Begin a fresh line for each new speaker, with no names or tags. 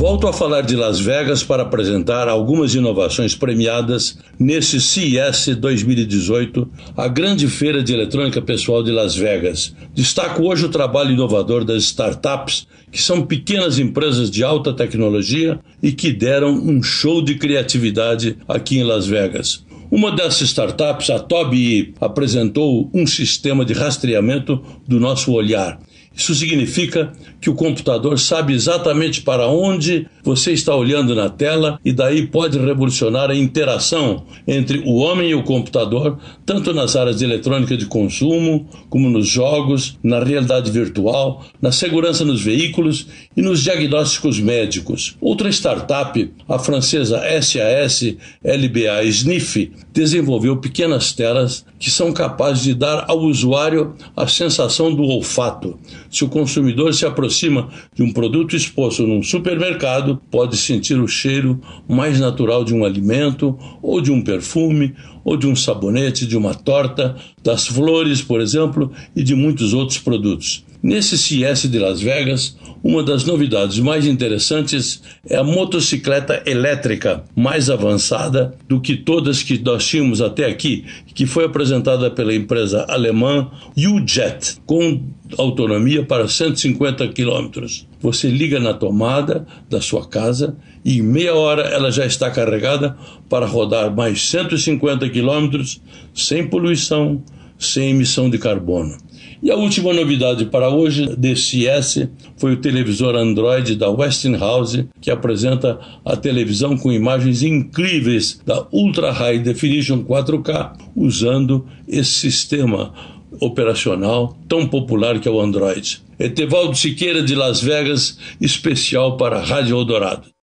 Volto a falar de Las Vegas para apresentar algumas inovações premiadas nesse CES 2018, a grande feira de eletrônica pessoal de Las Vegas. Destaco hoje o trabalho inovador das startups, que são pequenas empresas de alta tecnologia e que deram um show de criatividade aqui em Las Vegas. Uma dessas startups, a Tobii, apresentou um sistema de rastreamento do nosso olhar isso significa que o computador sabe exatamente para onde você está olhando na tela e daí pode revolucionar a interação entre o homem e o computador, tanto nas áreas de eletrônica de consumo, como nos jogos, na realidade virtual, na segurança nos veículos e nos diagnósticos médicos. Outra startup, a francesa SAS LBA Sniff, desenvolveu pequenas telas que são capazes de dar ao usuário a sensação do olfato. Se o consumidor se aproxima de um produto exposto num supermercado, pode sentir o cheiro mais natural de um alimento, ou de um perfume, ou de um sabonete, de uma torta, das flores, por exemplo, e de muitos outros produtos. Nesse CES de Las Vegas, uma das novidades mais interessantes é a motocicleta elétrica, mais avançada do que todas que nós tínhamos até aqui, que foi apresentada pela empresa alemã U-Jet, com autonomia para 150 quilômetros. Você liga na tomada da sua casa e em meia hora ela já está carregada para rodar mais 150 quilômetros sem poluição, sem emissão de carbono. E a última novidade para hoje desse S foi o televisor Android da Westinghouse, que apresenta a televisão com imagens incríveis da Ultra High Definition 4K, usando esse sistema operacional tão popular que é o Android. Etevaldo Siqueira de Las Vegas, especial para a Rádio Eldorado.